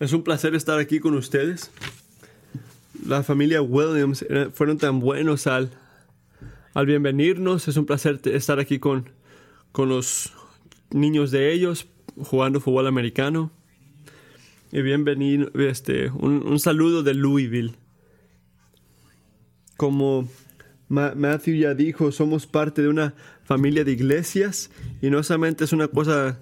Es un placer estar aquí con ustedes. La familia Williams eh, fueron tan buenos al, al bienvenirnos. Es un placer estar aquí con, con los niños de ellos jugando fútbol americano. Y bienvenido, este, un, un saludo de Louisville. Como Matthew ya dijo, somos parte de una familia de iglesias y no solamente es una cosa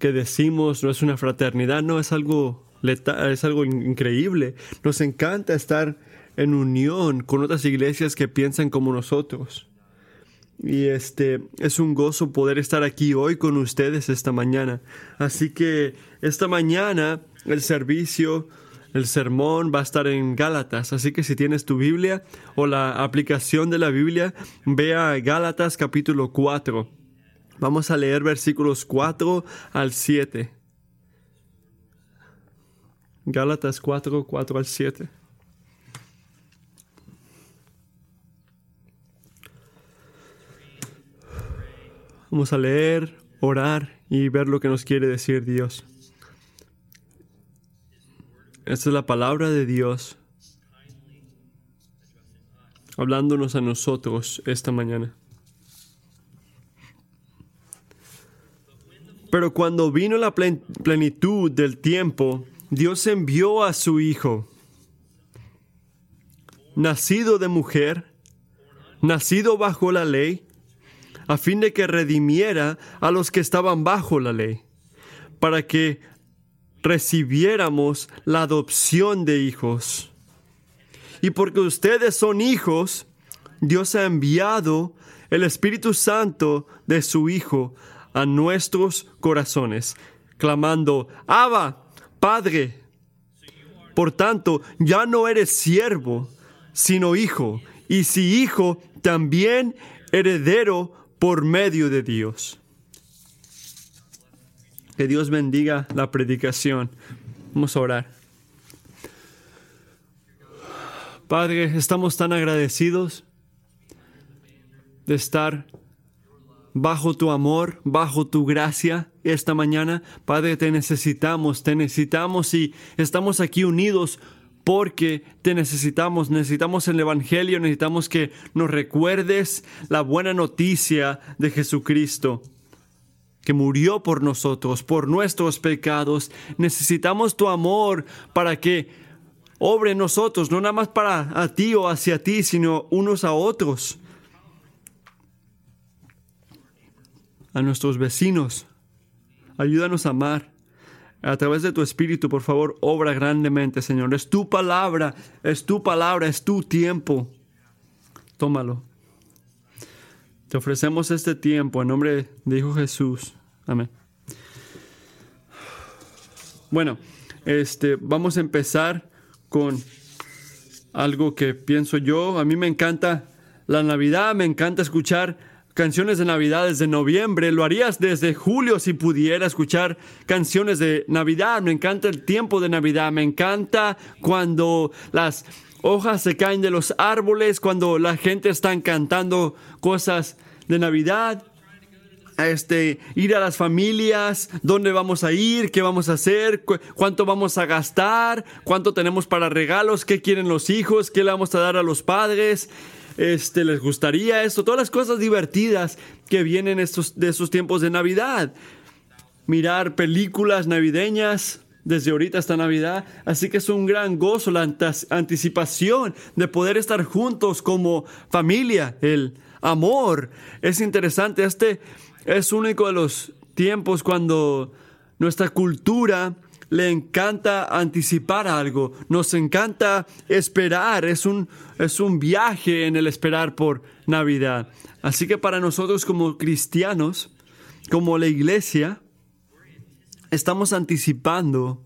que decimos, no es una fraternidad, no, es algo, es algo increíble. Nos encanta estar en unión con otras iglesias que piensan como nosotros. Y este es un gozo poder estar aquí hoy con ustedes esta mañana. Así que esta mañana el servicio, el sermón va a estar en Gálatas. Así que si tienes tu Biblia o la aplicación de la Biblia, ve a Gálatas capítulo 4. Vamos a leer versículos 4 al 7. Gálatas 4, 4 al 7. Vamos a leer, orar y ver lo que nos quiere decir Dios. Esta es la palabra de Dios hablándonos a nosotros esta mañana. Pero cuando vino la plenitud del tiempo, Dios envió a su Hijo, nacido de mujer, nacido bajo la ley, a fin de que redimiera a los que estaban bajo la ley, para que recibiéramos la adopción de hijos. Y porque ustedes son hijos, Dios ha enviado el Espíritu Santo de su Hijo a nuestros corazones, clamando, Abba, Padre. Por tanto, ya no eres siervo, sino hijo, y si hijo, también heredero por medio de Dios. Que Dios bendiga la predicación. Vamos a orar. Padre, estamos tan agradecidos de estar bajo tu amor, bajo tu gracia esta mañana. Padre, te necesitamos, te necesitamos y estamos aquí unidos porque te necesitamos, necesitamos el Evangelio, necesitamos que nos recuerdes la buena noticia de Jesucristo que murió por nosotros, por nuestros pecados. Necesitamos tu amor para que obre nosotros, no nada más para a ti o hacia ti, sino unos a otros. A nuestros vecinos. Ayúdanos a amar. A través de tu Espíritu, por favor, obra grandemente, Señor. Es tu palabra, es tu palabra, es tu tiempo. Tómalo. Te ofrecemos este tiempo en nombre de Hijo Jesús. Amén. Bueno, este, vamos a empezar con algo que pienso yo. A mí me encanta la Navidad, me encanta escuchar canciones de Navidad desde noviembre, lo harías desde julio si pudiera escuchar canciones de Navidad. Me encanta el tiempo de Navidad, me encanta cuando las hojas se caen de los árboles, cuando la gente está cantando cosas de Navidad. Este, ir a las familias, dónde vamos a ir, qué vamos a hacer, cuánto vamos a gastar, cuánto tenemos para regalos, qué quieren los hijos, qué le vamos a dar a los padres este, les gustaría esto, todas las cosas divertidas que vienen estos, de esos tiempos de Navidad. Mirar películas navideñas desde ahorita hasta Navidad, así que es un gran gozo la anticipación de poder estar juntos como familia, el amor. Es interesante, este es único de los tiempos cuando nuestra cultura le encanta anticipar algo, nos encanta esperar, es un, es un viaje en el esperar por Navidad. Así que para nosotros como cristianos, como la iglesia, estamos anticipando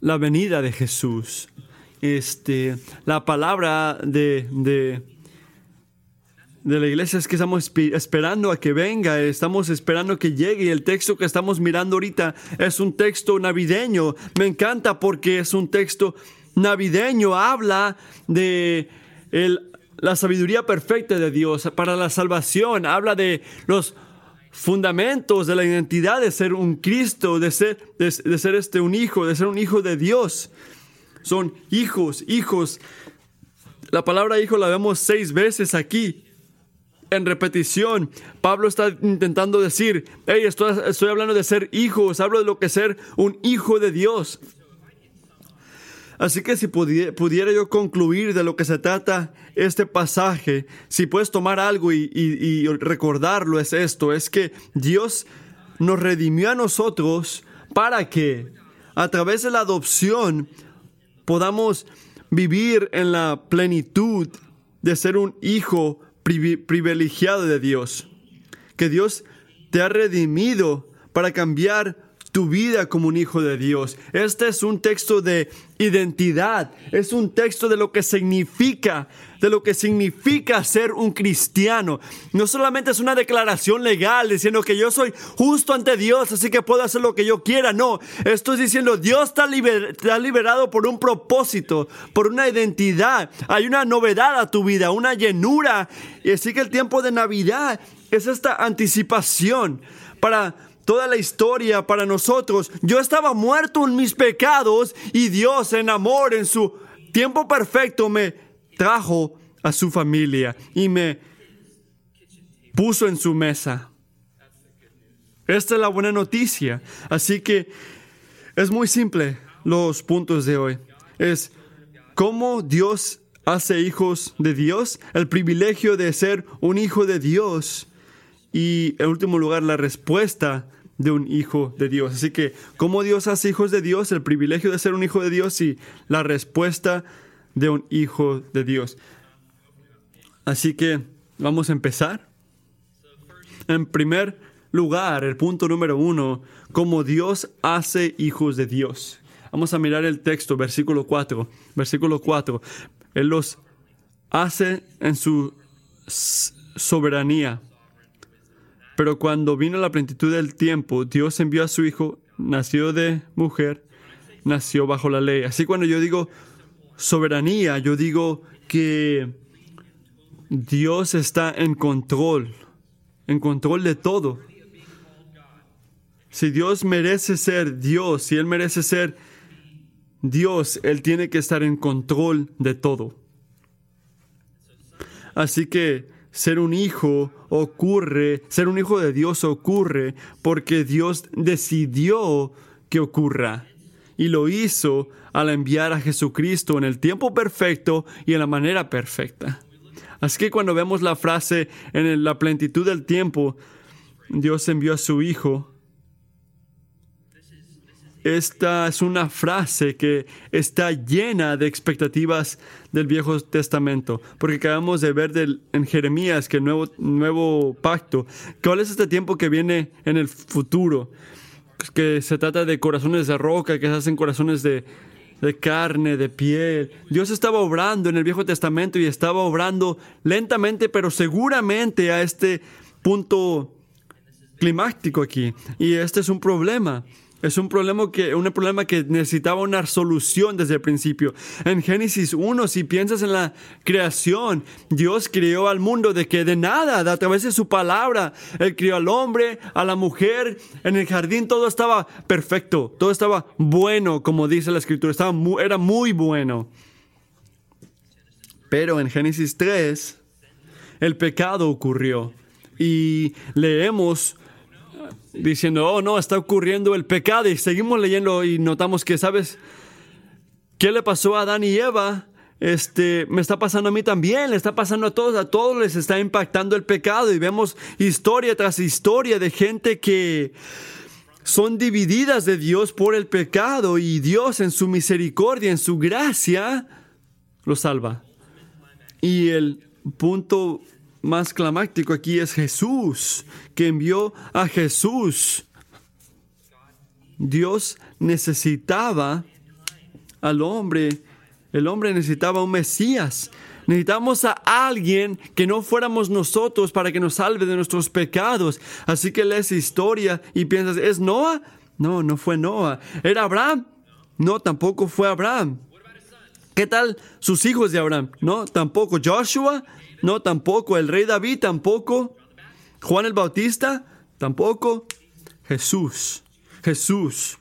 la venida de Jesús. Este, la palabra de, de de la iglesia es que estamos esperando a que venga, estamos esperando que llegue y el texto que estamos mirando ahorita es un texto navideño. Me encanta porque es un texto navideño, habla de la sabiduría perfecta de Dios para la salvación, habla de los fundamentos de la identidad de ser un Cristo, de ser, de, ser este un hijo, de ser un hijo de Dios. Son hijos, hijos. La palabra hijo la vemos seis veces aquí. En repetición, Pablo está intentando decir, hey, estoy, hablando de ser hijos, hablo de lo que es ser un hijo de Dios. Así que si pudiera, yo concluir de lo que se trata este pasaje, si puedes tomar algo y, recordarlo, es esto, es que Dios nos redimió a nosotros para que a través de la adopción podamos vivir en la plenitud de ser un hijo privilegiado de Dios. Que Dios te ha redimido para cambiar tu vida como un hijo de Dios. Este es un texto de identidad, es un texto de lo que significa, de lo que significa ser un cristiano. No solamente es una declaración legal diciendo que yo soy justo ante Dios, así que puedo hacer lo que yo quiera. No, estoy diciendo Dios te ha, liberado por un propósito, por una identidad. Hay una novedad a tu vida, una llenura. Y así que el tiempo de Navidad es esta anticipación para toda la historia para nosotros. Yo estaba muerto en mis pecados y Dios en amor, en su tiempo perfecto, me trajo a su familia y me puso en su mesa. Esta es la buena noticia. Así que es muy simple los puntos de hoy. Es cómo Dios hace hijos de Dios, el privilegio de ser un hijo de Dios y en último lugar la respuesta de un hijo de Dios. Así que, ¿cómo Dios hace hijos de Dios? El privilegio de ser un hijo de Dios y la respuesta de un hijo de Dios. Así que vamos a empezar. En primer lugar, el punto número uno, cómo Dios hace hijos de Dios. Vamos a mirar el texto, versículo 4. Versículo 4. Él los hace en su soberanía. Pero cuando vino la plenitud del tiempo, Dios envió a su Hijo, nació de mujer, nació bajo la ley. Así cuando yo digo soberanía, yo digo que Dios está en control, en control de todo. Si Dios merece ser Dios, si Él merece ser Dios, Él tiene que estar en control de todo. Así que ser un hijo ocurre, ser un hijo de Dios ocurre porque Dios decidió que ocurra. Y lo hizo al enviar a Jesucristo en el tiempo perfecto y en la manera perfecta. Así que cuando vemos la frase en la plenitud del tiempo, Dios envió a su Hijo, esta es una frase que está llena de expectativas del Viejo Testamento, porque acabamos de ver en Jeremías que el nuevo, pacto, ¿cuál es este tiempo que viene en el futuro? Que se trata de corazones de roca, que se hacen corazones de carne, de piel. Dios estaba obrando en el Viejo Testamento y estaba obrando lentamente, pero seguramente a este punto climático aquí. Y este es un problema. Es un problema que, un problema que necesitaba una solución desde el principio. En Génesis 1, si piensas en la creación, Dios creó al mundo de que de nada, a través de su palabra, Él creó al hombre, a la mujer, en el jardín todo estaba perfecto, todo estaba bueno, como dice la escritura, estaba era muy bueno. Pero en Génesis 3, el pecado ocurrió y leemos diciendo, oh no, está ocurriendo el pecado y seguimos leyendo y notamos que, ¿sabes? ¿Qué le pasó a Adán y Eva? Este, me está pasando a mí también, le está pasando a todos, a todos les está impactando el pecado y vemos historia tras historia de gente que son divididas de Dios por el pecado y Dios en su misericordia, en su gracia, lo salva. Y el punto más climático aquí es Jesús, que envió a Jesús. Dios necesitaba al hombre, el hombre necesitaba un Mesías. Necesitamos a alguien que no fuéramos nosotros para que nos salve de nuestros pecados. Así que lees historia y piensas, ¿es Noah? No, no fue Noah. ¿Era Abraham? No, tampoco fue Abraham. ¿Qué tal sus hijos de Abraham? No, tampoco. Joshua? No, tampoco. El rey David tampoco. Juan el Bautista Tampoco Jesús. Jesús.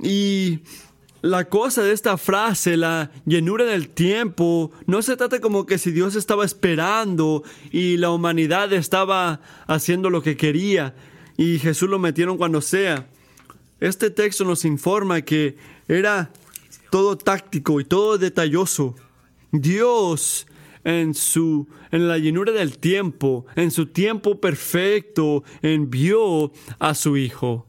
Y la cosa de esta frase, la llenura del tiempo, no se trata como que si Dios estaba esperando y la humanidad estaba haciendo lo que quería y Jesús lo metieron cuando sea. Este texto nos informa que era todo táctico y todo detalloso. Dios en su en la llenura del tiempo, en su tiempo perfecto, envió a su hijo.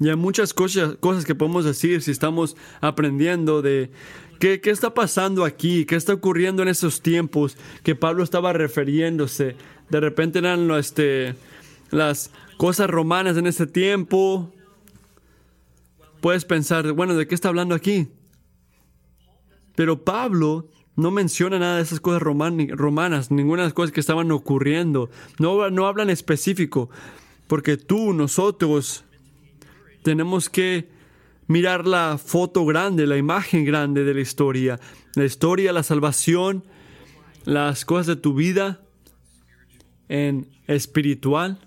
Y hay muchas cosas, cosas que podemos decir si estamos aprendiendo de qué, qué está pasando aquí, qué está ocurriendo en esos tiempos que Pablo estaba refiriéndose. De repente eran este, las cosas romanas en ese tiempo. Puedes pensar, bueno, ¿de qué está hablando aquí? Pero Pablo no menciona nada de esas cosas romanas, ninguna de las cosas que estaban ocurriendo. No, hablan específico, porque tú, nosotros, tenemos que mirar la foto grande, la imagen grande de la historia. La historia, la salvación, las cosas de tu vida en espiritual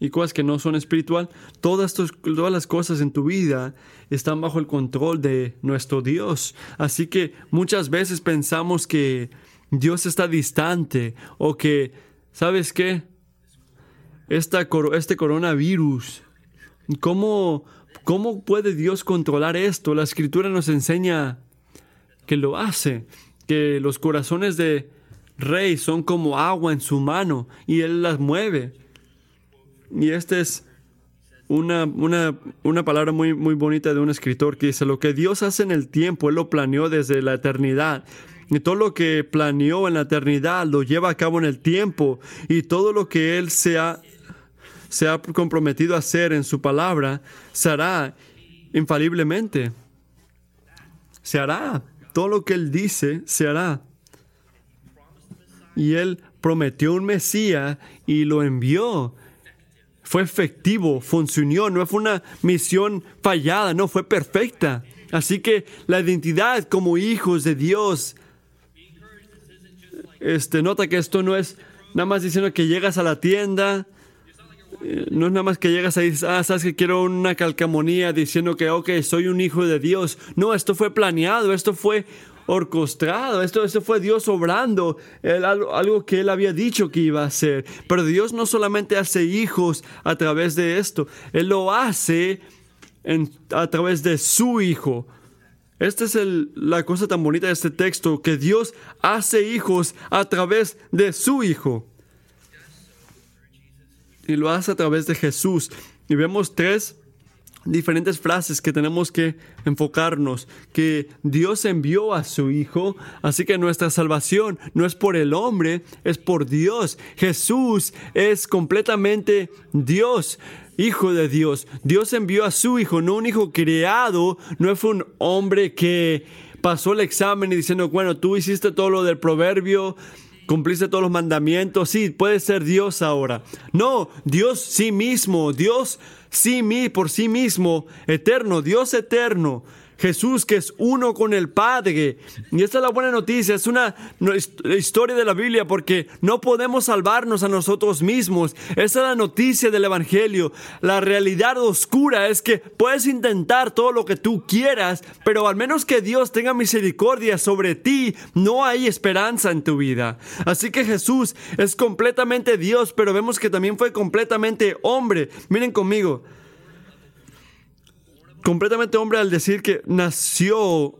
y cosas que no son espiritual. Todas, todas las cosas en tu vida están bajo el control de nuestro Dios. Así que muchas veces pensamos que Dios está distante o que, ¿sabes qué? Esta, este coronavirus ¿Cómo, ¿Cómo puede Dios controlar esto? La escritura nos enseña que lo hace, que los corazones de rey son como agua en su mano y Él las mueve. Y esta es una, una, una, palabra muy, muy bonita de un escritor que dice, lo que Dios hace en el tiempo, Él lo planeó desde la eternidad. Y todo lo que planeó en la eternidad lo lleva a cabo en el tiempo. Y todo lo que Él se ha se ha comprometido a hacer en su palabra, se hará infaliblemente. Se hará. Todo lo que Él dice, se hará. Y Él prometió un Mesías y lo envió. Fue efectivo, funcionó, no fue una misión fallada, no fue perfecta. Así que la identidad como hijos de Dios, este, nota que esto no es nada más diciendo que llegas a la tienda, eh, no es nada más que llegas ahí y ah, sabes que quiero una calcamonía diciendo que, ok, soy un hijo de Dios. No, esto fue planeado, esto fue orquestado, esto, fue Dios obrando, algo, que Él había dicho que iba a hacer. Pero Dios no solamente hace hijos a través de esto, Él lo hace a través de su Hijo. Esta es la cosa tan bonita de este texto, que Dios hace hijos a través de su Hijo y lo hace a través de Jesús. Y vemos tres diferentes frases que tenemos que enfocarnos, que Dios envió a su Hijo, así que nuestra salvación no es por el hombre, es por Dios. Jesús es completamente Dios. Hijo de Dios. Dios envió a su Hijo, no un Hijo creado, no fue un hombre que pasó el examen y diciendo, bueno, tú hiciste todo lo del proverbio, cumpliste todos los mandamientos, sí, puede ser Dios ahora. No, Dios sí mismo, Dios sí mí por sí mismo, eterno, Dios eterno, Jesús que es uno con el Padre. Y esta es la buena noticia, es una historia de la Biblia porque no podemos salvarnos a nosotros mismos. Esa es la noticia del Evangelio. La realidad oscura es que puedes intentar todo lo que tú quieras, pero al menos que Dios tenga misericordia sobre ti, no hay esperanza en tu vida. Así que Jesús es completamente Dios, pero vemos que también fue completamente hombre. Miren conmigo completamente hombre al decir que nació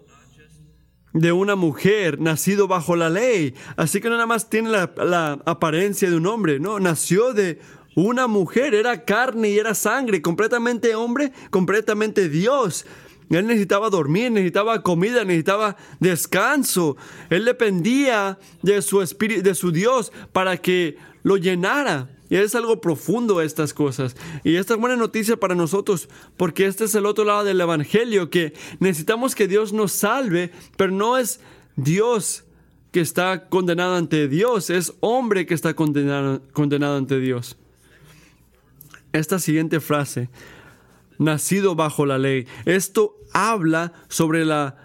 de una mujer, nacido bajo la ley. Así que no nada más tiene la, apariencia de un hombre, no, nació de una mujer, era carne y era sangre, completamente hombre, completamente Dios. Él necesitaba dormir, necesitaba comida, necesitaba descanso. Él dependía de su espíritu, de su Dios para que lo llenara. Y es algo profundo estas cosas. Y esta es buena noticia para nosotros, porque este es el otro lado del Evangelio, que necesitamos que Dios nos salve, pero no es Dios que está condenado ante Dios, es hombre que está condenado, condenado ante Dios. Esta siguiente frase, nacido bajo la ley, esto habla sobre la,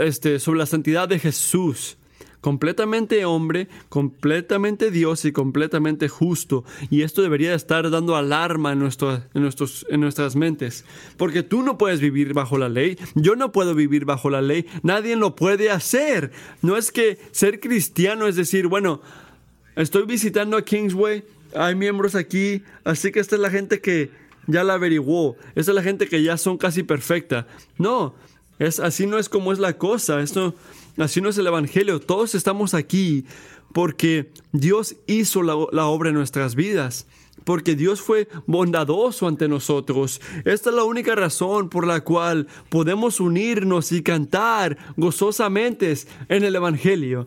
este, sobre la santidad de Jesús completamente hombre, completamente Dios y completamente justo. Y esto debería estar dando alarma en, nuestro, en, nuestros, en nuestras mentes. Porque tú no puedes vivir bajo la ley, yo no puedo vivir bajo la ley, nadie lo puede hacer. No es que ser cristiano es decir, bueno, estoy visitando a Kingsway, hay miembros aquí, así que esta es la gente que ya la averiguó, esta es la gente que ya son casi perfecta. No, es, así no es como es la cosa, esto, así no es el Evangelio, todos estamos aquí porque Dios hizo la, la obra en nuestras vidas porque Dios fue bondadoso ante nosotros. Esta es la única razón por la cual podemos unirnos y cantar gozosamente en el Evangelio.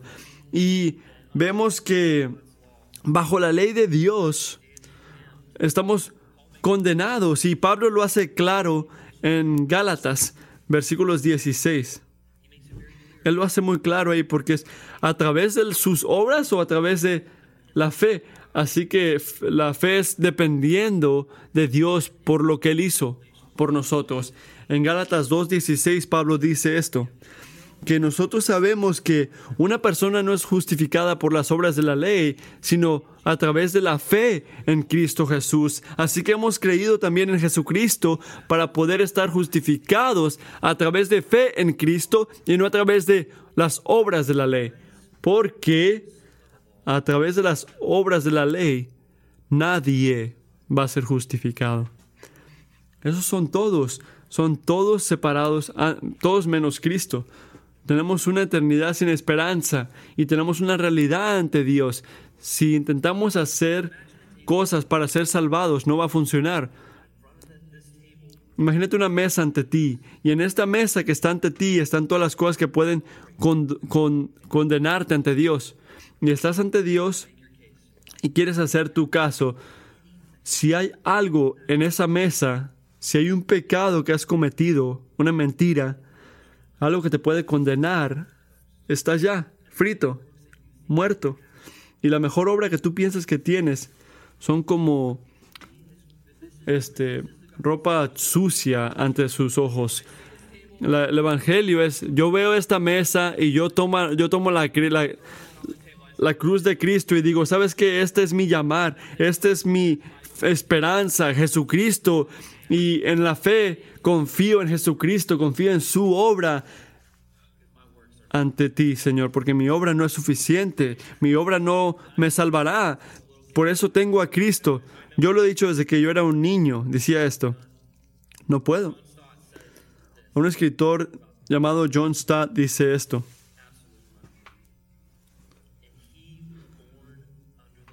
Y vemos que bajo la ley de Dios estamos condenados y Pablo lo hace claro en Gálatas, versículos 16. Él lo hace muy claro ahí porque es a través de sus obras o a través de la fe. Así que la fe es dependiendo de Dios por lo que Él hizo por nosotros. En Gálatas 2.16 Pablo dice esto que nosotros sabemos que una persona no es justificada por las obras de la ley, sino a través de la fe en Cristo Jesús. Así que hemos creído también en Jesucristo para poder estar justificados a través de fe en Cristo y no a través de las obras de la ley. Porque a través de las obras de la ley nadie va a ser justificado. Esos son todos, son todos separados, todos menos Cristo. Tenemos una eternidad sin esperanza y tenemos una realidad ante Dios. Si intentamos hacer cosas para ser salvados, no va a funcionar. Imagínate una mesa ante ti y en esta mesa que está ante ti están todas las cosas que pueden condenarte ante Dios. Y estás ante Dios y quieres hacer tu caso. Si hay algo en esa mesa, si hay un pecado que has cometido, una mentira, algo que te puede condenar, estás ya frito, muerto. Y la mejor obra que tú piensas que tienes son como este ropa sucia ante sus ojos. el evangelio es, yo veo esta mesa y yo tomo, yo tomo la, la, la cruz de Cristo y digo, ¿sabes qué? Este es mi llamar, este es mi esperanza, Jesucristo y en la fe confío en Jesucristo, confío en su obra ante ti, Señor, porque mi obra no es suficiente, mi obra no me salvará. Por eso tengo a Cristo. Yo lo he dicho desde que yo era un niño, decía esto. No puedo. Un escritor llamado John Stott dice esto.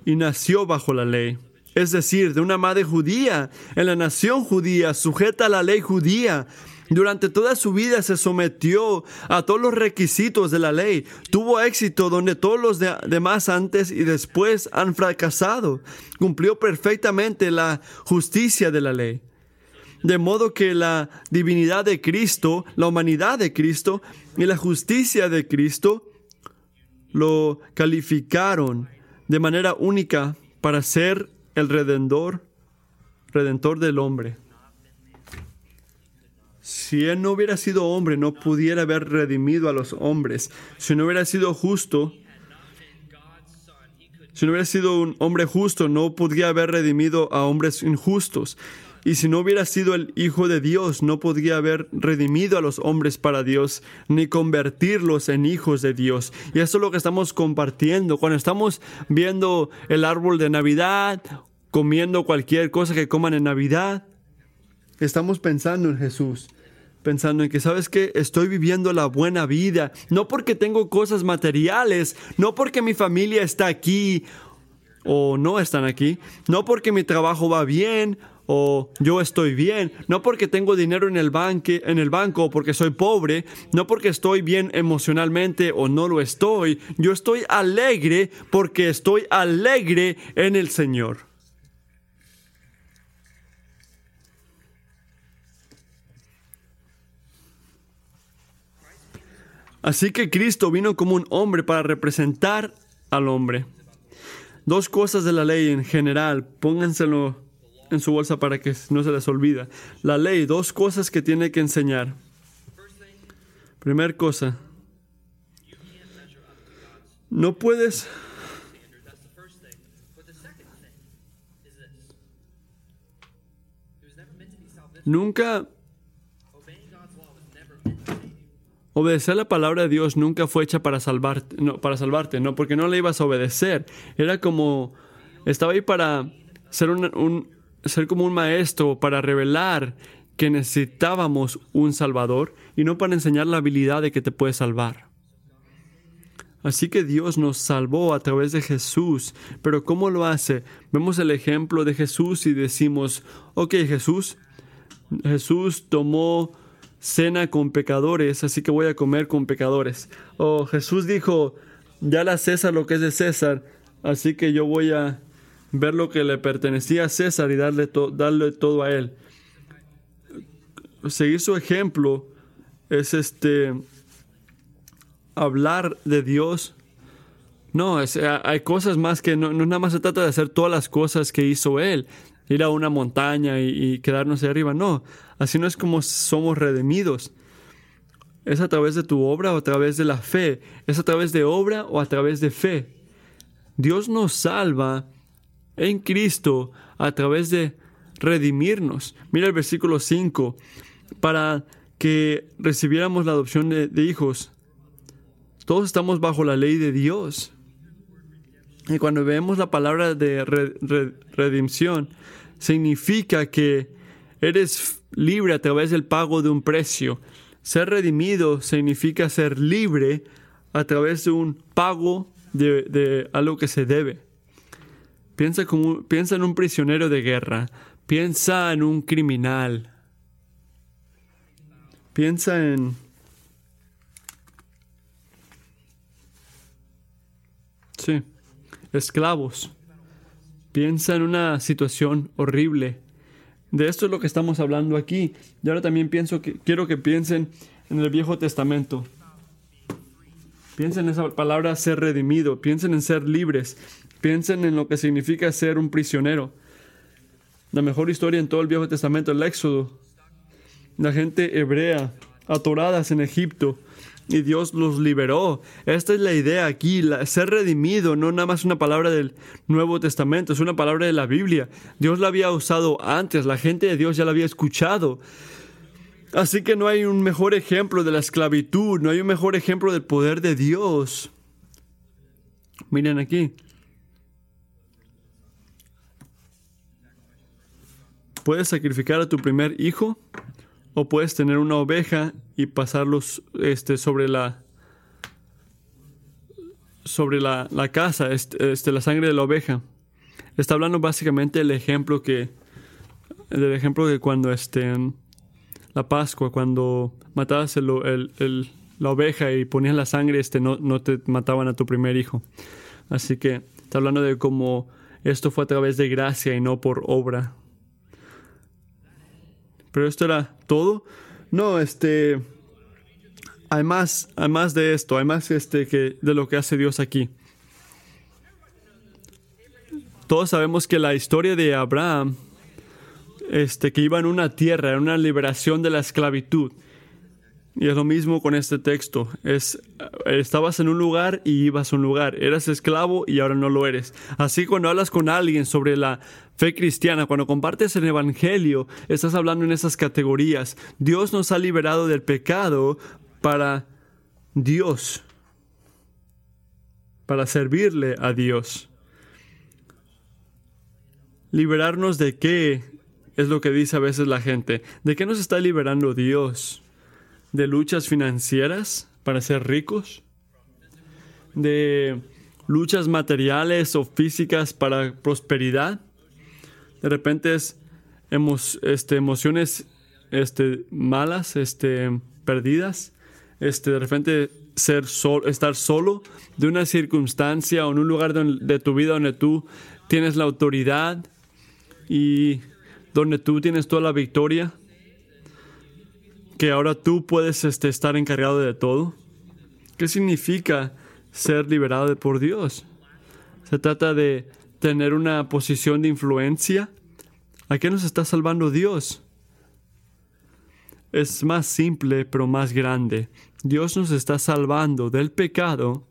Y nació bajo la ley es decir, de una madre judía, en la nación judía, sujeta a la ley judía. Durante toda su vida se sometió a todos los requisitos de la ley. Tuvo éxito donde todos los demás antes y después han fracasado. Cumplió perfectamente la justicia de la ley. De modo que la divinidad de Cristo, la humanidad de Cristo y la justicia de Cristo lo calificaron de manera única para ser el redentor, redentor del hombre. Si él no hubiera sido hombre, no pudiera haber redimido a los hombres. Si no hubiera sido justo, si no hubiera sido un hombre justo, no podría haber redimido a hombres injustos. Y si no hubiera sido el Hijo de Dios, no podría haber redimido a los hombres para Dios, ni convertirlos en hijos de Dios. Y eso es lo que estamos compartiendo. Cuando estamos viendo el árbol de Navidad, comiendo cualquier cosa que coman en Navidad, estamos pensando en Jesús. Pensando en que, ¿sabes qué? Estoy viviendo la buena vida. No porque tengo cosas materiales, no porque mi familia está aquí o no están aquí, no porque mi trabajo va bien o yo estoy bien, no porque tengo dinero en el, banque, en el banco o porque soy pobre, no porque estoy bien emocionalmente o no lo estoy, yo estoy alegre porque estoy alegre en el Señor. Así que Cristo vino como un hombre para representar al hombre. Dos cosas de la ley en general, pónganselo en su bolsa para que no se les olvida. La ley, dos cosas que tiene que enseñar. Primera cosa, No puedes That's Obedecer la palabra de Dios nunca fue hecha para salvarte, no, para salvarte, no, porque no le ibas a obedecer. Era como, estaba ahí para ser, un, ser como un maestro, para revelar que necesitábamos un salvador y no para enseñar la habilidad de que te puede salvar. Así que Dios nos salvó a través de Jesús. Pero ¿cómo lo hace? Vemos el ejemplo de Jesús y decimos, ok Jesús, Jesús tomó cena con pecadores, así que voy a comer con pecadores. O Jesús dijo, ya a César lo que es de César, así que yo voy a ver lo que le pertenecía a César y darle, darle todo a él. Seguir su ejemplo es este hablar de Dios. No, es- hay cosas más que no, no nada más se trata de hacer todas las cosas que hizo Él, ir a una montaña y, y quedarnos ahí arriba. No, así no es como somos redimidos. Es a través de tu obra o a través de la fe. Es a través de obra o a través de fe. Dios nos salva en Cristo a través de redimirnos. Mira el versículo 5. Para que recibiéramos la adopción de, hijos. Todos estamos bajo la ley de Dios. Y cuando vemos la palabra de re- redención, significa que eres libre a través del pago de un precio. Ser redimido significa ser libre a través de un pago de, de algo que se debe. Piensa, como, piensa en un prisionero de guerra. Piensa en un criminal. Piensa en... Sí, esclavos. Piensa en una situación horrible. De esto es lo que estamos hablando aquí. Y ahora también pienso que quiero que piensen en el Viejo Testamento. Piensen en esa palabra ser redimido, piensen en ser libres, piensen en lo que significa ser un prisionero. La mejor historia en todo el Viejo Testamento, el Éxodo. La gente hebrea, atoradas en Egipto, y Dios los liberó. Esta es la idea aquí, ser redimido no nada más una palabra del Nuevo Testamento, es una palabra de la Biblia. Dios la había usado antes, la gente de Dios ya la había escuchado. Así que no hay un mejor ejemplo de la esclavitud, no hay un mejor ejemplo del poder de Dios. Miren aquí. Puedes sacrificar a tu primer hijo o puedes tener una oveja y pasarlos este, sobre la sobre la, la casa, este, este, la sangre de la oveja. Está hablando básicamente del ejemplo que del ejemplo de cuando este la Pascua, cuando matabas el- el- el- la oveja y ponías la sangre, este, no, no te mataban a tu primer hijo. Así que está hablando de cómo esto fue a través de gracia y no por obra. Pero esto era todo. No, este. Hay hay más de esto, hay más este, que, de lo que hace Dios aquí. Todos sabemos que la historia de Abraham este, que iba en una tierra, en una liberación de la esclavitud. Y es lo mismo con este texto. Es, estabas en un lugar y ibas a un lugar. Eras esclavo y ahora no lo eres. Así cuando hablas con alguien sobre la fe cristiana, cuando compartes el Evangelio, estás hablando en esas categorías. Dios nos ha liberado del pecado para Dios, para servirle a Dios. ¿Liberarnos de qué? Es lo que dice a veces la gente. ¿De qué nos está liberando Dios? ¿De luchas financieras para ser ricos? ¿De luchas materiales o físicas para prosperidad? De repente es emo- este, emociones este, malas, este, perdidas. Este, de repente ser sol- estar solo de una circunstancia o en un lugar don- de tu vida donde tú tienes la autoridad y donde tú tienes toda la victoria, que ahora tú puedes este, estar encargado de todo. ¿Qué significa ser liberado de- por Dios? Se trata de tener una posición de influencia. ¿A qué nos está salvando Dios? Es más simple, pero más grande. Dios nos está salvando del pecado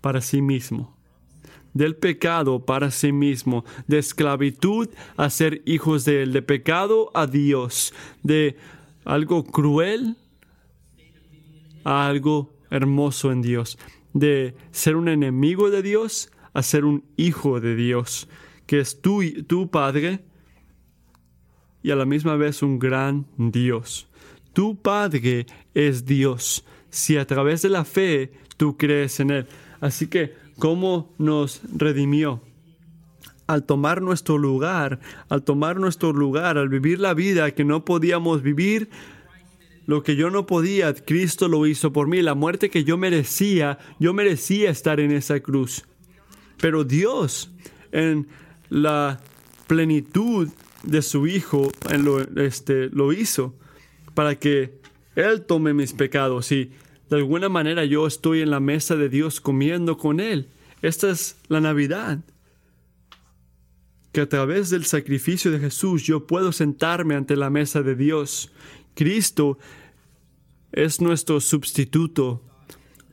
para sí mismo, del pecado para sí mismo, de esclavitud a ser hijos de Él, de pecado a Dios, de algo cruel a algo hermoso en Dios, de ser un enemigo de Dios a ser un hijo de Dios, que es tu, tu Padre y a la misma vez un gran Dios. Tu Padre es Dios, si a través de la fe tú crees en Él. Así que, ¿cómo nos redimió? Al tomar nuestro lugar, al tomar nuestro lugar, al vivir la vida que no podíamos vivir, lo que yo no podía, Cristo lo hizo por mí. La muerte que yo merecía, yo merecía estar en esa cruz. Pero Dios, en la plenitud de su Hijo, en lo, este, lo hizo para que Él tome mis pecados y de alguna manera yo estoy en la mesa de Dios comiendo con Él. Esta es la Navidad. Que a través del sacrificio de Jesús yo puedo sentarme ante la mesa de Dios. Cristo es nuestro sustituto.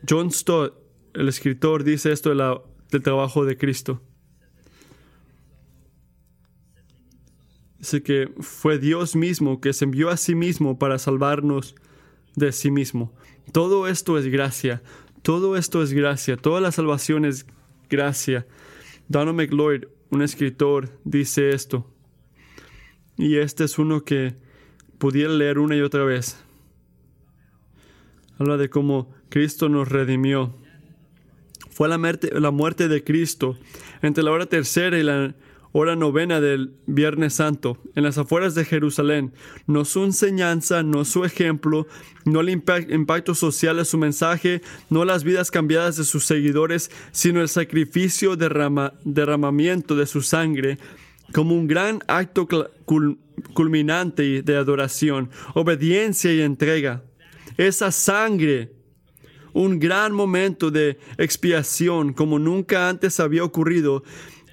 John Stott, el escritor, dice esto de la, del trabajo de Cristo. Dice que fue Dios mismo que se envió a sí mismo para salvarnos de sí mismo. Todo esto es gracia. Todo esto es gracia. Toda la salvación es gracia. Donald McLeod, un escritor, dice esto. Y este es uno que pudiera leer una y otra vez. Habla de cómo Cristo nos redimió. Fue la muerte, de Cristo entre la hora tercera y la hora novena del Viernes Santo, en las afueras de Jerusalén. No su enseñanza, no su ejemplo, no el impacto social de su mensaje, no las vidas cambiadas de sus seguidores, sino el sacrificio, derrama, derramamiento de su sangre, como un gran acto culminante de adoración, obediencia y entrega. Esa sangre un gran momento de expiación como nunca antes había ocurrido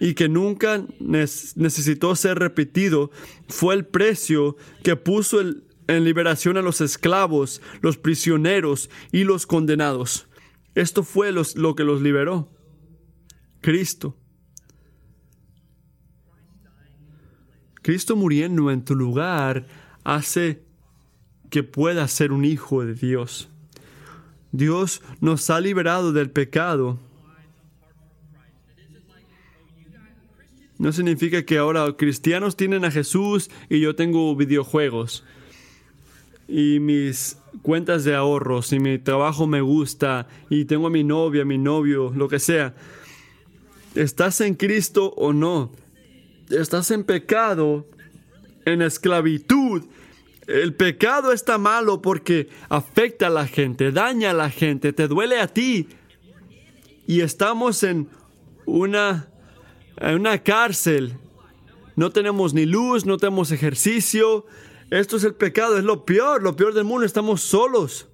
y que nunca necesitó ser repetido, fue el precio que puso en liberación a los esclavos, los prisioneros y los condenados. Esto fue lo que los liberó. Cristo. Cristo muriendo en tu lugar hace que puedas ser un hijo de Dios. Dios nos ha liberado del pecado. No significa que ahora cristianos tienen a Jesús y yo tengo videojuegos y mis cuentas de ahorros y mi trabajo me gusta y tengo a mi novia, mi novio, lo que sea. ¿Estás en Cristo o no? ¿Estás en pecado, en esclavitud el pecado está malo porque afecta a la gente, daña a la gente, te duele a ti. Y estamos en una, en una cárcel. No tenemos ni luz, no tenemos ejercicio. Esto es el pecado, es lo peor, lo peor del mundo. Estamos solos.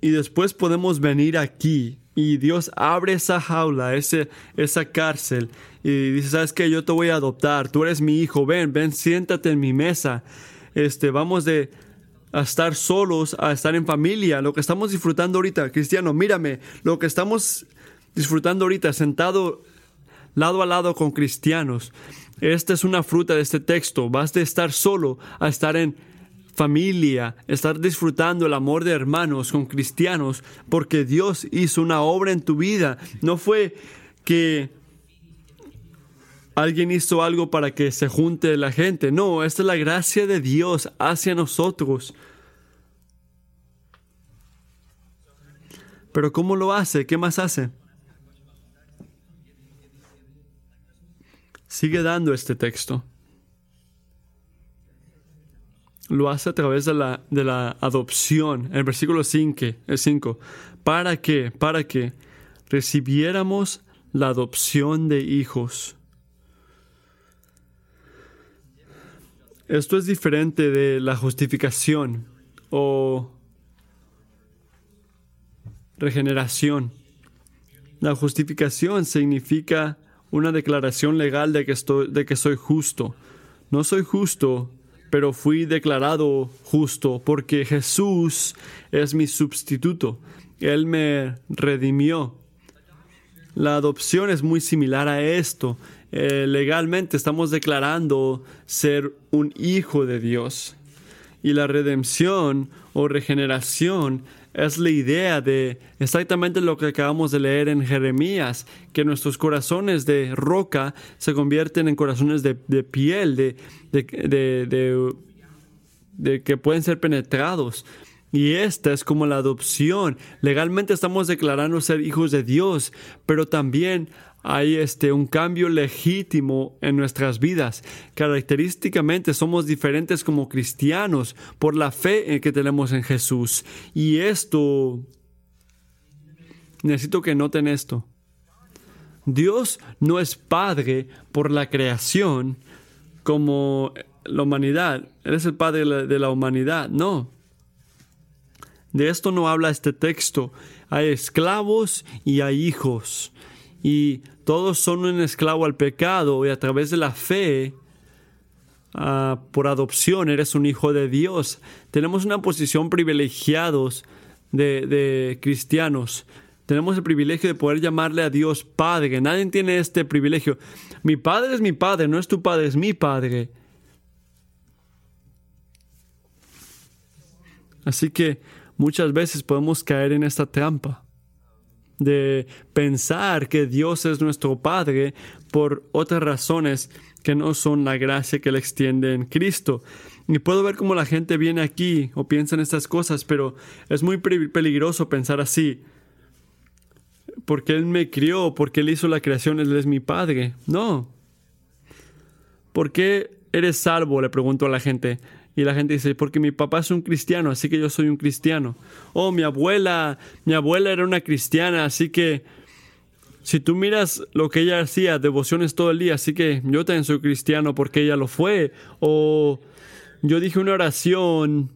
Y después podemos venir aquí y Dios abre esa jaula, ese, esa cárcel y dice, ¿sabes qué? Yo te voy a adoptar, tú eres mi hijo, ven, ven, siéntate en mi mesa. Este, vamos de a estar solos a estar en familia, lo que estamos disfrutando ahorita, cristiano, mírame, lo que estamos disfrutando ahorita, sentado lado a lado con cristianos. Esta es una fruta de este texto, vas de estar solo a estar en familia, estar disfrutando el amor de hermanos con cristianos, porque Dios hizo una obra en tu vida. No fue que alguien hizo algo para que se junte la gente. No, esta es la gracia de Dios hacia nosotros. Pero ¿cómo lo hace? ¿Qué más hace? Sigue dando este texto lo hace a través de la, de la adopción. En el versículo 5, 5, para que, para que recibiéramos la adopción de hijos. Esto es diferente de la justificación o regeneración. La justificación significa una declaración legal de que, estoy, de que soy justo. No soy justo pero fui declarado justo porque Jesús es mi sustituto. Él me redimió. La adopción es muy similar a esto. Eh, legalmente estamos declarando ser un hijo de Dios. Y la redención o regeneración es la idea de exactamente lo que acabamos de leer en Jeremías, que nuestros corazones de roca se convierten en corazones de, piel, de, de, de que pueden ser penetrados. Y esta es como la adopción. Legalmente estamos declarando ser hijos de Dios, pero también hay este, un cambio legítimo en nuestras vidas. Característicamente somos diferentes como cristianos por la fe que tenemos en Jesús. Y esto, necesito que noten esto. Dios no es Padre por la creación como la humanidad. Él es el Padre de la humanidad. No. De esto no habla este texto. Hay esclavos y hay hijos. Y todos son un esclavo al pecado y a través de la fe, uh, por adopción, eres un hijo de Dios. Tenemos una posición privilegiados de cristianos. Tenemos el privilegio de poder llamarle a Dios Padre. Nadie tiene este privilegio. Mi Padre es mi Padre, no es tu Padre, es mi Padre. Así que muchas veces podemos caer en esta trampa de pensar que Dios es nuestro Padre por otras razones que no son la gracia que Él extiende en Cristo. Y puedo ver cómo la gente viene aquí o piensa en estas cosas, pero es muy peligroso pensar así. Porque Él me crió, porque Él hizo la creación, Él es mi Padre. No. ¿Por qué eres salvo? Le pregunto a la gente. Y la gente dice, porque mi papá es un cristiano, así que yo soy un cristiano. Oh, mi abuela, mi abuela era una cristiana, así que si tú miras lo que ella hacía, devociones todo el día, así que yo también soy cristiano porque ella lo fue. O yo dije una oración.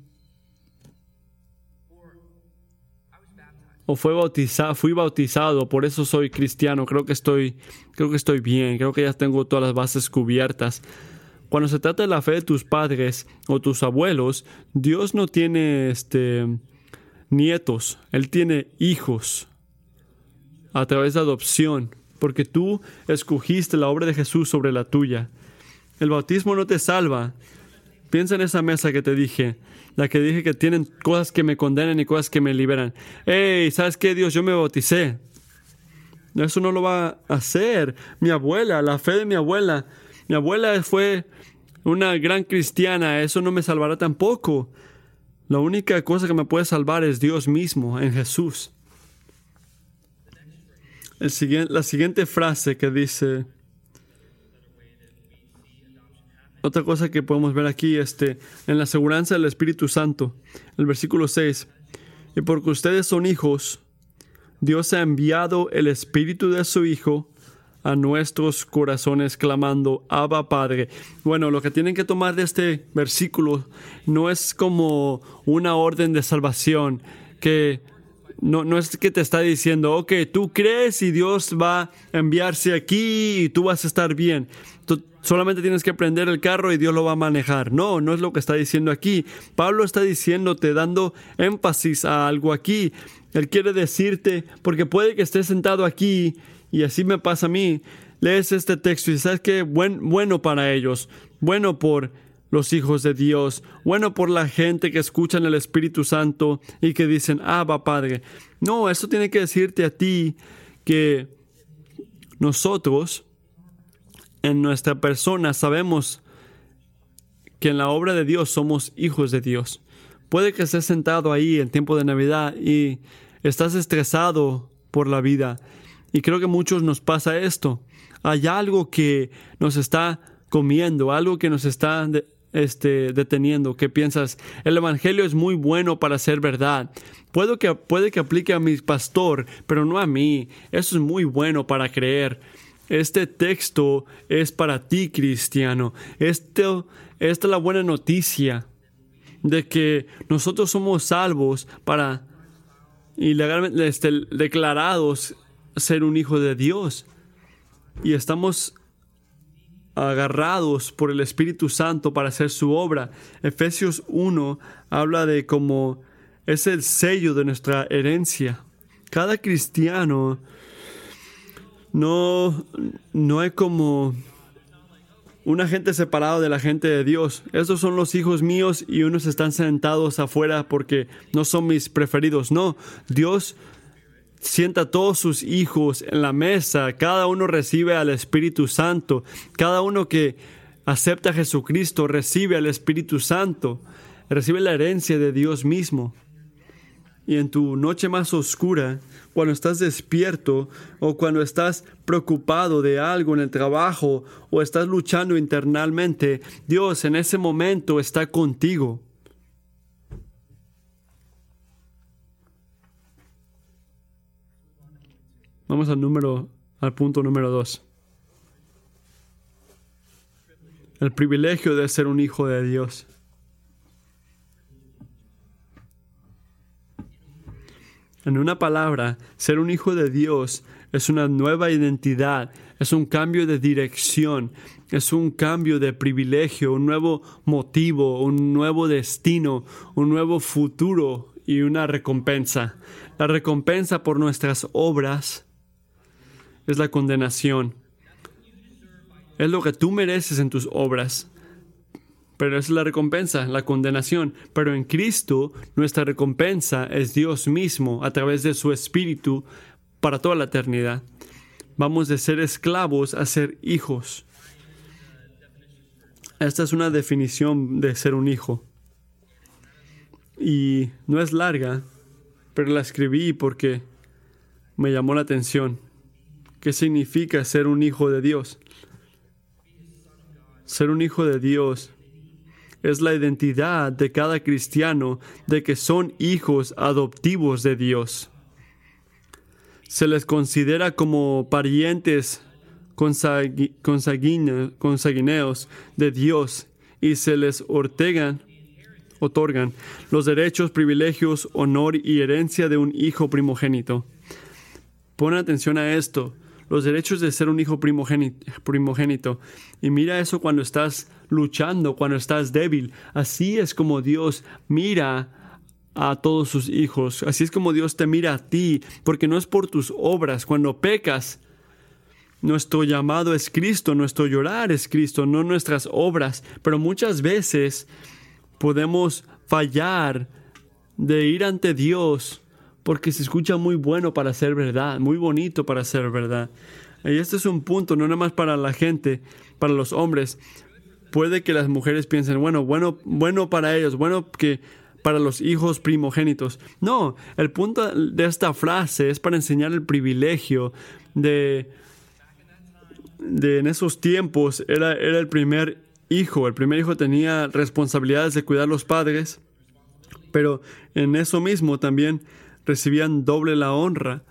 O fue bautizado, fui bautizado, por eso soy cristiano. Creo que estoy, creo que estoy bien, creo que ya tengo todas las bases cubiertas. Cuando se trata de la fe de tus padres o tus abuelos, Dios no tiene este, nietos, Él tiene hijos a través de adopción, porque tú escogiste la obra de Jesús sobre la tuya. El bautismo no te salva. Piensa en esa mesa que te dije, la que dije que tienen cosas que me condenan y cosas que me liberan. Hey, ¿sabes qué, Dios? Yo me bauticé. Eso no lo va a hacer. Mi abuela, la fe de mi abuela. Mi abuela fue una gran cristiana, eso no me salvará tampoco. La única cosa que me puede salvar es Dios mismo en Jesús. El siguiente, la siguiente frase que dice, otra cosa que podemos ver aquí, este, en la aseguranza del Espíritu Santo, el versículo 6, y porque ustedes son hijos, Dios ha enviado el Espíritu de su Hijo a nuestros corazones clamando, Abba Padre. Bueno, lo que tienen que tomar de este versículo no es como una orden de salvación, que no, no es que te está diciendo, ok, tú crees y Dios va a enviarse aquí y tú vas a estar bien. Tú solamente tienes que prender el carro y Dios lo va a manejar. No, no es lo que está diciendo aquí. Pablo está diciéndote, dando énfasis a algo aquí. Él quiere decirte, porque puede que estés sentado aquí y así me pasa a mí. Lees este texto y sabes que buen, bueno para ellos, bueno por los hijos de Dios, bueno por la gente que escuchan el Espíritu Santo y que dicen, va Padre. No, eso tiene que decirte a ti que nosotros en nuestra persona sabemos que en la obra de Dios somos hijos de Dios. Puede que estés sentado ahí en tiempo de Navidad y estás estresado por la vida y creo que a muchos nos pasa esto. Hay algo que nos está comiendo, algo que nos está este, deteniendo, que piensas, el Evangelio es muy bueno para ser verdad. Puedo que, puede que aplique a mi pastor, pero no a mí. Eso es muy bueno para creer. Este texto es para ti, cristiano. Esto, esta es la buena noticia de que nosotros somos salvos para y legalmente este, declarados ser un hijo de Dios. Y estamos agarrados por el Espíritu Santo para hacer su obra. Efesios 1 habla de cómo es el sello de nuestra herencia. Cada cristiano no, no es como un agente separado de la gente de Dios. Estos son los hijos míos y unos están sentados afuera porque no son mis preferidos. No, Dios sienta a todos sus hijos en la mesa. Cada uno recibe al Espíritu Santo. Cada uno que acepta a Jesucristo recibe al Espíritu Santo. Recibe la herencia de Dios mismo. Y en tu noche más oscura, cuando estás despierto o cuando estás preocupado de algo en el trabajo o estás luchando internamente, Dios en ese momento está contigo. Vamos al número, al punto número dos. El privilegio de ser un hijo de Dios. En una palabra, ser un hijo de Dios es una nueva identidad, es un cambio de dirección, es un cambio de privilegio, un nuevo motivo, un nuevo destino, un nuevo futuro y una recompensa. La recompensa por nuestras obras es la condenación. Es lo que tú mereces en tus obras. Pero es la recompensa, la condenación. Pero en Cristo nuestra recompensa es Dios mismo a través de su Espíritu para toda la eternidad. Vamos de ser esclavos a ser hijos. Esta es una definición de ser un hijo. Y no es larga, pero la escribí porque me llamó la atención. ¿Qué significa ser un hijo de Dios? Ser un hijo de Dios es la identidad de cada cristiano de que son hijos adoptivos de Dios. Se les considera como parientes consanguíneos de Dios y se les otorgan, otorgan los derechos, privilegios, honor y herencia de un hijo primogénito. Pon atención a esto los derechos de ser un hijo primogénito, Y mira eso cuando estás luchando, cuando estás débil. Así es como Dios mira a todos sus hijos. Así es como Dios te mira a ti, porque no es por tus obras. Cuando pecas, nuestro llamado es Cristo, nuestro llorar es Cristo, no nuestras obras. Pero muchas veces podemos fallar de ir ante Dios porque se escucha muy bueno para ser verdad, muy bonito para ser verdad. Y este es un punto, no nada más para la gente, para los hombres. Puede que las mujeres piensen, bueno, bueno, bueno para ellos, bueno que para los hijos primogénitos. No, el punto de esta frase es para enseñar el privilegio de, de en esos tiempos era, era el primer hijo. El primer hijo tenía responsabilidades de cuidar a los padres, pero en eso mismo también recibían doble la honra.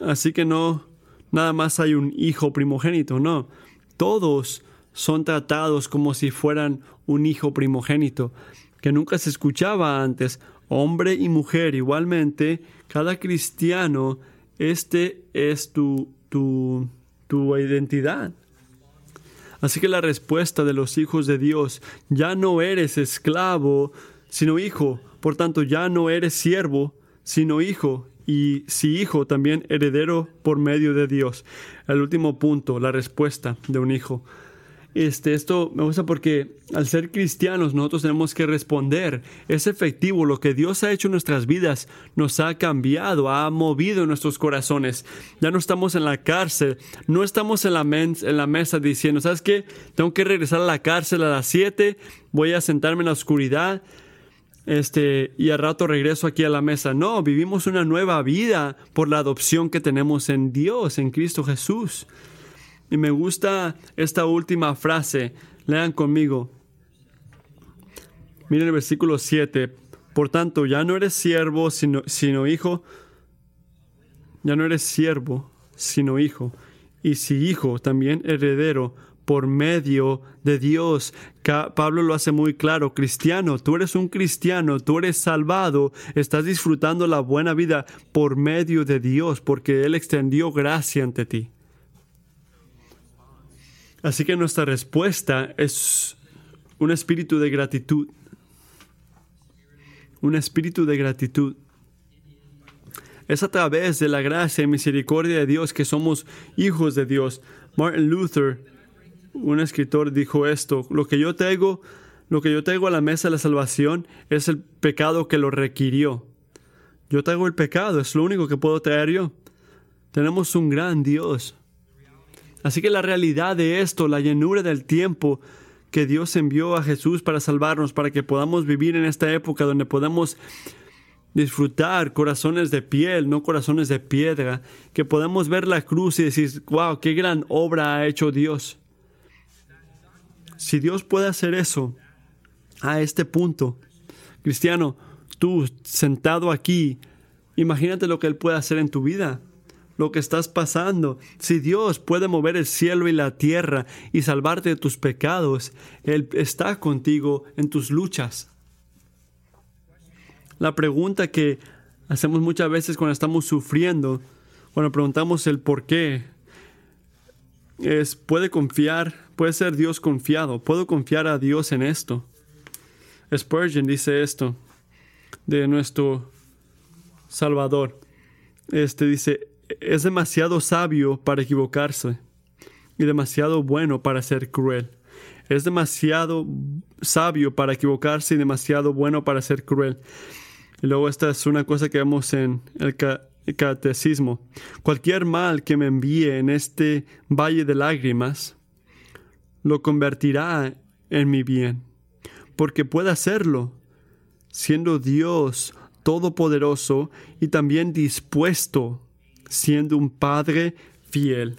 Así que no, nada más hay un hijo primogénito, no. Todos son tratados como si fueran un hijo primogénito, que nunca se escuchaba antes. Hombre y mujer igualmente, cada cristiano, este es tu, tu, tu identidad. Así que la respuesta de los hijos de Dios, ya no eres esclavo, sino hijo. Por tanto, ya no eres siervo, sino hijo, y si hijo, también heredero por medio de Dios. El último punto, la respuesta de un hijo. Este, esto me gusta porque al ser cristianos nosotros tenemos que responder. Es efectivo lo que Dios ha hecho en nuestras vidas, nos ha cambiado, ha movido nuestros corazones. Ya no estamos en la cárcel, no estamos en la, en la mesa diciendo, ¿sabes qué? Tengo que regresar a la cárcel a las 7, voy a sentarme en la oscuridad este, y al rato regreso aquí a la mesa. No, vivimos una nueva vida por la adopción que tenemos en Dios, en Cristo Jesús. Y me gusta esta última frase. Lean conmigo. Miren el versículo 7. Por tanto, ya no eres siervo, sino, sino hijo. Ya no eres siervo, sino hijo. Y si hijo, también heredero por medio de Dios. Pablo lo hace muy claro, cristiano, tú eres un cristiano, tú eres salvado, estás disfrutando la buena vida por medio de Dios, porque Él extendió gracia ante ti. Así que nuestra respuesta es un espíritu de gratitud. Un espíritu de gratitud. Es a través de la gracia y misericordia de Dios que somos hijos de Dios. Martin Luther, un escritor, dijo esto: Lo que yo traigo, lo que yo traigo a la mesa de la salvación es el pecado que lo requirió. Yo traigo el pecado, es lo único que puedo traer yo. Tenemos un gran Dios. Así que la realidad de esto, la llenura del tiempo que Dios envió a Jesús para salvarnos, para que podamos vivir en esta época donde podamos disfrutar corazones de piel, no corazones de piedra, que podamos ver la cruz y decir, wow, qué gran obra ha hecho Dios. Si Dios puede hacer eso a este punto, cristiano, tú sentado aquí, imagínate lo que Él puede hacer en tu vida lo que estás pasando. Si Dios puede mover el cielo y la tierra y salvarte de tus pecados, Él está contigo en tus luchas. La pregunta que hacemos muchas veces cuando estamos sufriendo, cuando preguntamos el por qué, es, ¿puede confiar? ¿Puede ser Dios confiado? ¿Puedo confiar a Dios en esto? Spurgeon dice esto de nuestro Salvador. Este dice, es demasiado sabio para equivocarse y demasiado bueno para ser cruel. Es demasiado sabio para equivocarse y demasiado bueno para ser cruel. Y luego esta es una cosa que vemos en el, catecismo. Cualquier mal que me envíe en este valle de lágrimas, lo convertirá en mi bien, porque puede hacerlo, siendo Dios todopoderoso y también dispuesto siendo un padre fiel.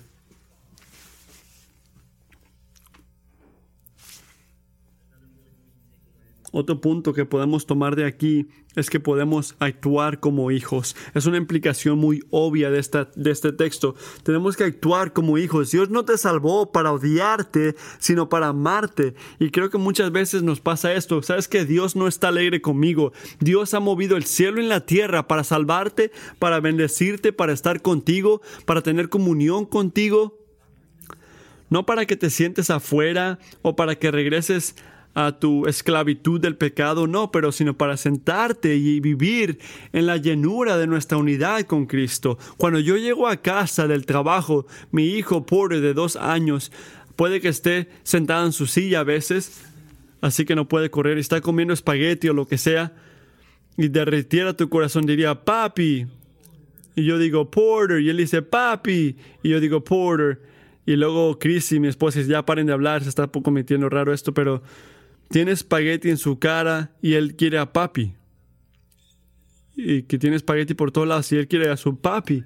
Otro punto que podemos tomar de aquí es que podemos actuar como hijos. Es una implicación muy obvia de, esta, de este texto. Tenemos que actuar como hijos. Dios no te salvó para odiarte, sino para amarte. Y creo que muchas veces nos pasa esto. ¿Sabes que Dios no está alegre conmigo? Dios ha movido el cielo y la tierra para salvarte, para bendecirte, para estar contigo, para tener comunión contigo. No para que te sientes afuera o para que regreses a tu esclavitud del pecado, no, pero sino para sentarte y vivir en la llenura de nuestra unidad con Cristo. Cuando yo llego a casa del trabajo, mi hijo pobre de dos años puede que esté sentado en su silla a veces, así que no puede correr, está comiendo espagueti o lo que sea, y derritiera tu corazón, diría, papi. Y yo digo, Porter, y él dice, papi, y yo digo, Porter. Y luego Chris y mi esposa ya paren de hablar, se está un poco metiendo raro esto, pero tiene espagueti en su cara y él quiere a papi. Y que tiene espagueti por todos lados y él quiere a su papi.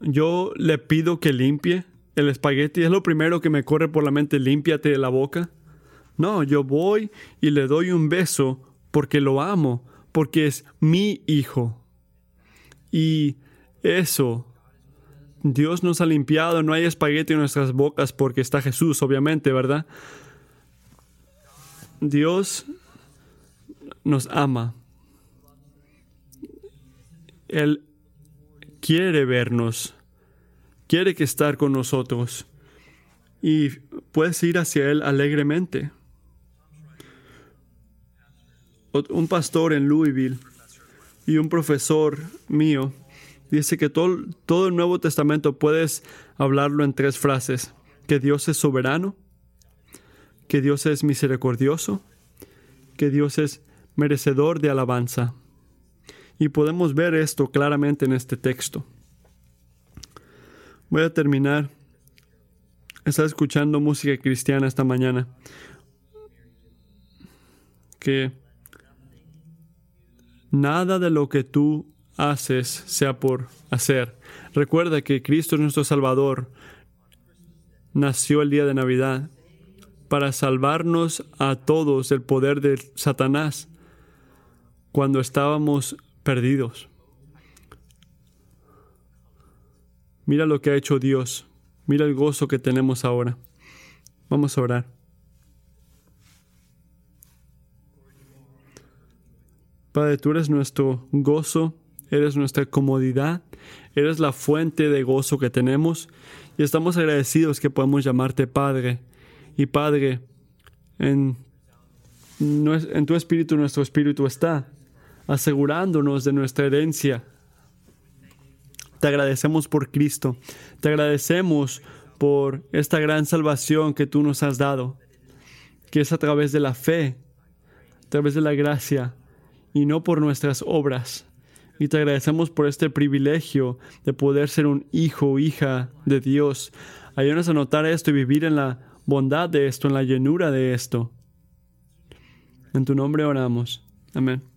Yo le pido que limpie el espagueti. Es lo primero que me corre por la mente. Límpiate de la boca. No, yo voy y le doy un beso porque lo amo, porque es mi hijo. Y eso Dios nos ha limpiado, no hay espagueti en nuestras bocas porque está Jesús, obviamente, ¿verdad? Dios nos ama. Él quiere vernos, quiere que estar con nosotros y puedes ir hacia Él alegremente. Un pastor en Louisville y un profesor mío Dice que todo, todo el Nuevo Testamento puedes hablarlo en tres frases. Que Dios es soberano, que Dios es misericordioso, que Dios es merecedor de alabanza. Y podemos ver esto claramente en este texto. Voy a terminar. Estaba escuchando música cristiana esta mañana. Que nada de lo que tú haces sea por hacer. Recuerda que Cristo es nuestro Salvador. Nació el día de Navidad para salvarnos a todos del poder de Satanás cuando estábamos perdidos. Mira lo que ha hecho Dios. Mira el gozo que tenemos ahora. Vamos a orar. Padre, tú eres nuestro gozo eres nuestra comodidad, eres la fuente de gozo que tenemos y estamos agradecidos que podemos llamarte Padre. Y Padre, en, en tu espíritu nuestro espíritu está, asegurándonos de nuestra herencia. Te agradecemos por Cristo, te agradecemos por esta gran salvación que tú nos has dado, que es a través de la fe, a través de la gracia y no por nuestras obras. Y te agradecemos por este privilegio de poder ser un hijo o hija de Dios. Ayúdanos a notar esto y vivir en la bondad de esto, en la llenura de esto. En tu nombre oramos. Amén.